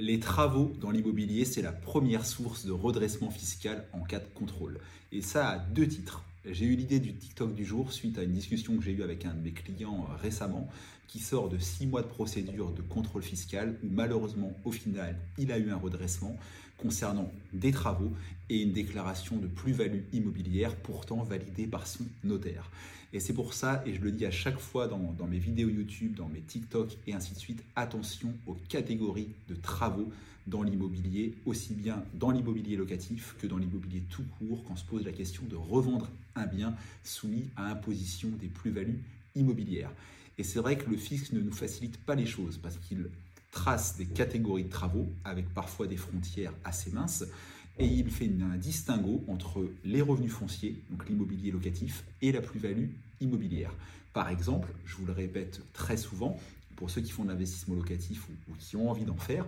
Les travaux dans l'immobilier, c'est la première source de redressement fiscal en cas de contrôle. Et ça à deux titres. J'ai eu l'idée du TikTok du jour suite à une discussion que j'ai eue avec un de mes clients euh, récemment qui sort de six mois de procédure de contrôle fiscal où malheureusement au final il a eu un redressement concernant des travaux et une déclaration de plus-value immobilière pourtant validée par son notaire. Et c'est pour ça, et je le dis à chaque fois dans, dans, mes vidéos YouTube, dans mes TikTok et ainsi de suite, attention aux catégories de travaux dans l'immobilier, aussi bien dans l'immobilier locatif que dans l'immobilier tout court, quand se pose la question de revendre un bien soumis à imposition des plus-values immobilières. Et c'est vrai que le fisc ne nous facilite pas les choses parce qu'il trace des catégories de travaux avec parfois des frontières assez minces et il fait un distinguo entre les revenus fonciers, donc l'immobilier locatif, et la plus-value immobilière. Par exemple, je vous le répète très souvent, pour ceux qui font de l'investissement locatif ou, qui ont envie d'en faire,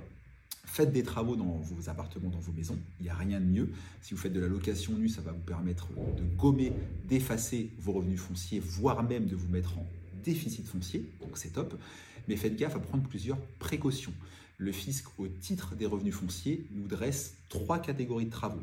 Faites des travaux dans vos appartements, dans vos maisons. Il n'y a rien de mieux. Si vous faites de la location nue, ça va vous permettre de gommer, d'effacer vos revenus fonciers, voire même de vous mettre en déficit foncier. Donc c'est top. Mais faites gaffe à prendre plusieurs précautions. Le fisc, au titre des revenus fonciers, nous dresse trois catégories de travaux.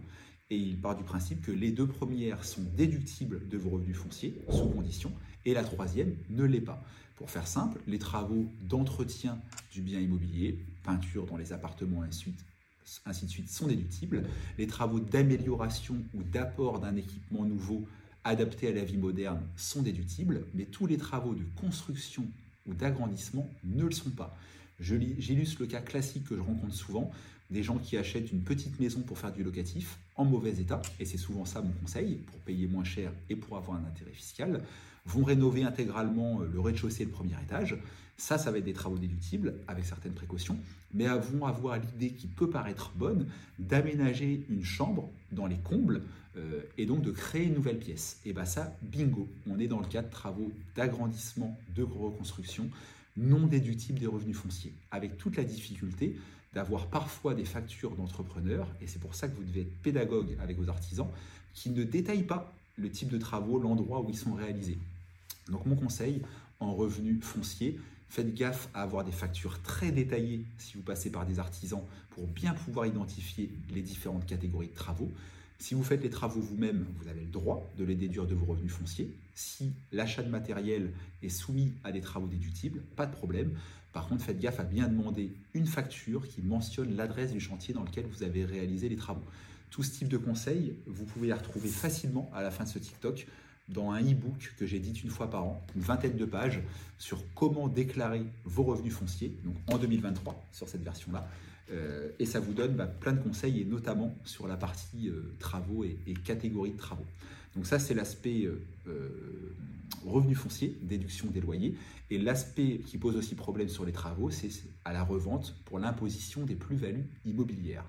Et il part du principe que les deux premières sont déductibles de vos revenus fonciers, sous condition, et la troisième ne l'est pas. Pour faire simple, les travaux d'entretien du bien immobilier, peinture dans les appartements, ainsi de suite, sont déductibles. Les travaux d'amélioration ou d'apport d'un équipement nouveau adapté à la vie moderne sont déductibles, mais tous les travaux de construction ou d'agrandissement ne le sont pas. J'illustre le cas classique que je rencontre souvent, des gens qui achètent une petite maison pour faire du locatif en mauvais état, et c'est souvent ça mon conseil, pour payer moins cher et pour avoir un intérêt fiscal, vont rénover intégralement euh, le rez-de-chaussée et le premier étage. Ça, ça va être des travaux déductibles avec certaines précautions, mais vont avoir l'idée qui peut paraître bonne d'aménager une chambre dans les combles euh, et donc de créer une nouvelle pièce. Et bien ça, bingo, on est dans le cas de travaux d'agrandissement, de reconstruction non déductibles des revenus fonciers, avec toute la difficulté d'avoir parfois des factures d'entrepreneurs, et c'est pour ça que vous devez être pédagogue avec vos artisans, qui ne détaillent pas le type de travaux, l'endroit où ils sont réalisés. Donc mon conseil en revenus fonciers, faites gaffe à avoir des factures très détaillées si vous passez par des artisans pour bien pouvoir identifier les différentes catégories de travaux. Si vous faites les travaux vous-même, vous avez le droit de les déduire de vos revenus fonciers. Si l'achat de matériel est soumis à des travaux déductibles, pas de problème. Par contre, faites gaffe à bien demander une facture qui mentionne l'adresse du chantier dans lequel vous avez réalisé les travaux. Tout ce type de conseils, vous pouvez les retrouver facilement à la fin de ce TikTok dans un e-book que j'édite une fois par an, une vingtaine de pages, sur comment déclarer vos revenus fonciers, donc en 2023, sur cette version-là. Euh, et ça vous donne bah, plein de conseils, et notamment sur la partie euh, travaux et, catégories de travaux. Donc ça, c'est l'aspect euh, revenu foncier, déduction des loyers. Et l'aspect qui pose aussi problème sur les travaux, c'est à la revente pour l'imposition des plus-values immobilières.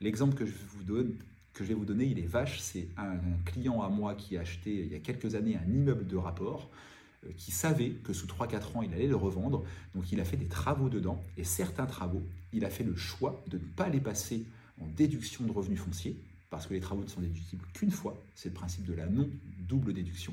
L'exemple que je vous donne, que je vais vous donner, il est vache. C'est un, client à moi qui a acheté il y a quelques années un immeuble de rapport euh, qui savait que sous 3-4 ans, il allait le revendre. Donc il a fait des travaux dedans. Et certains travaux, il a fait le choix de ne pas les passer en déduction de revenus fonciers, parce que les travaux ne sont déductibles qu'une fois. C'est le principe de la non-double déduction.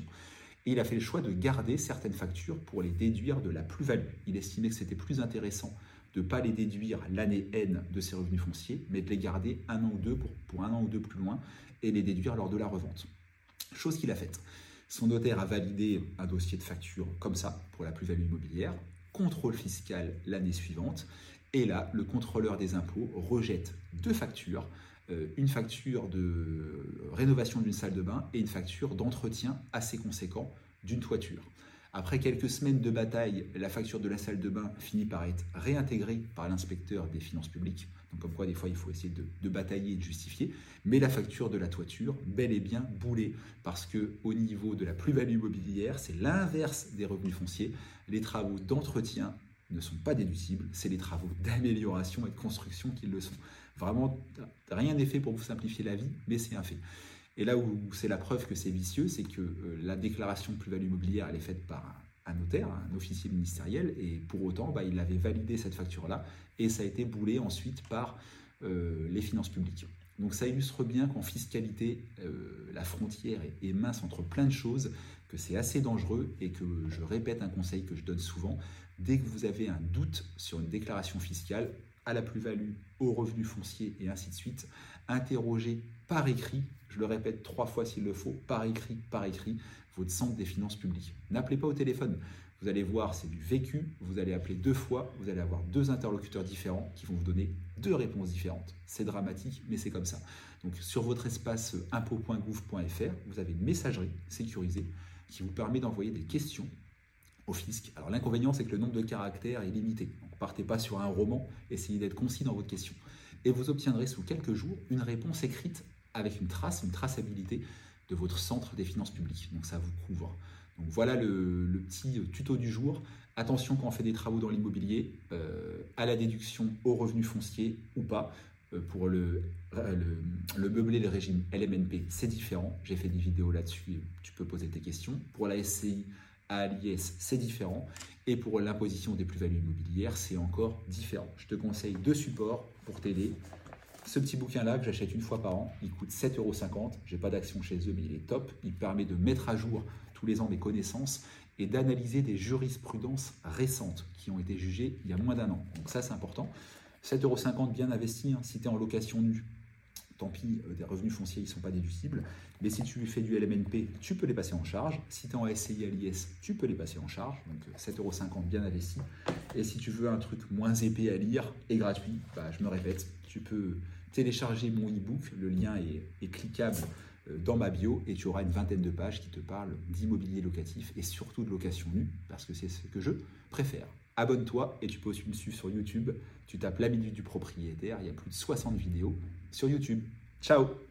Et il a fait le choix de garder certaines factures pour les déduire de la plus-value. Il estimait que c'était plus intéressant de ne pas les déduire l'année N de ses revenus fonciers, mais de les garder un an ou deux pour, un an ou deux plus loin et les déduire lors de la revente. Chose qu'il a faite. Son notaire a validé un dossier de facture comme ça pour la plus-value immobilière, contrôle fiscal l'année suivante, et là, le contrôleur des impôts rejette deux factures, euh, une facture de rénovation d'une salle de bain et une facture d'entretien assez conséquent d'une toiture. Après quelques semaines de bataille, la facture de la salle de bain finit par être réintégrée par l'inspecteur des finances publiques. Donc comme quoi des fois il faut essayer de, batailler et de justifier. Mais la facture de la toiture, bel et bien boulée. Parce que au niveau de la plus-value immobilière, c'est l'inverse des revenus fonciers. Les travaux d'entretien ne sont pas déductibles, c'est les travaux d'amélioration et de construction qui le sont. Vraiment, rien n'est fait pour vous simplifier la vie, mais c'est un fait. Et là où c'est la preuve que c'est vicieux, c'est que euh, la déclaration de plus-value immobilière, elle est faite par un, notaire, un officier ministériel, et pour autant, bah, il avait validé cette facture-là, et ça a été boulé ensuite par euh, les finances publiques. Donc ça illustre bien qu'en fiscalité, euh, la frontière est, mince entre plein de choses, que c'est assez dangereux, et que je répète un conseil que je donne souvent, dès que vous avez un doute sur une déclaration fiscale, à la plus-value, au revenu foncier et ainsi de suite. Interrogez par écrit, je le répète trois fois s'il le faut, par écrit, par écrit, votre centre des finances publiques. N'appelez pas au téléphone. Vous allez voir, c'est du vécu. Vous allez appeler deux fois. Vous allez avoir deux interlocuteurs différents qui vont vous donner deux réponses différentes. C'est dramatique, mais c'est comme ça. Donc, sur votre espace impôt.gouv.fr, vous avez une messagerie sécurisée qui vous permet d'envoyer des questions au fisc. Alors, l'inconvénient, c'est que le nombre de caractères est limité. Donc, partez pas sur un roman. Essayez d'être concis dans votre question. Et vous obtiendrez sous quelques jours une réponse écrite avec une trace, une traçabilité de votre centre des finances publiques. Donc, ça vous couvre. Donc voilà le, petit tuto du jour. Attention quand on fait des travaux dans l'immobilier, euh, à la déduction au revenu foncier ou pas. Euh, pour le, le, le, meublé, le régime LMNP, c'est différent. J'ai fait des vidéos là-dessus, tu peux poser tes questions. Pour la SCI, à l'IS, c'est différent. Et pour l'imposition des plus-values immobilières, c'est encore différent. Je te conseille deux supports pour t'aider. Ce petit bouquin-là que j'achète une fois par an, il coûte 7,50 euros. Je n'ai pas d'action chez eux, mais il est top. Il permet de mettre à jour tous les ans des connaissances et d'analyser des jurisprudences récentes qui ont été jugées il y a moins d'un an. Donc ça, c'est important. 7,50 euros bien investi, hein, si tu es en location nue, tant pis, euh, des revenus fonciers, ils ne sont pas déductibles. Mais si tu fais du LMNP, tu peux les passer en charge. Si tu es en SCI à l'IS, tu peux les passer en charge. Donc 7,50 euros bien investi. Et si tu veux un truc moins épais à lire et gratuit, bah, je me répète, tu peux télécharger mon e-book. Le lien est cliquable euh, dans ma bio et tu auras une vingtaine de pages qui te parlent d'immobilier locatif et surtout de location nue parce que c'est ce que je préfère. Abonne-toi et tu peux aussi me suivre sur YouTube. Tu tapes la minute du propriétaire, il y a plus de 60 vidéos sur YouTube. Ciao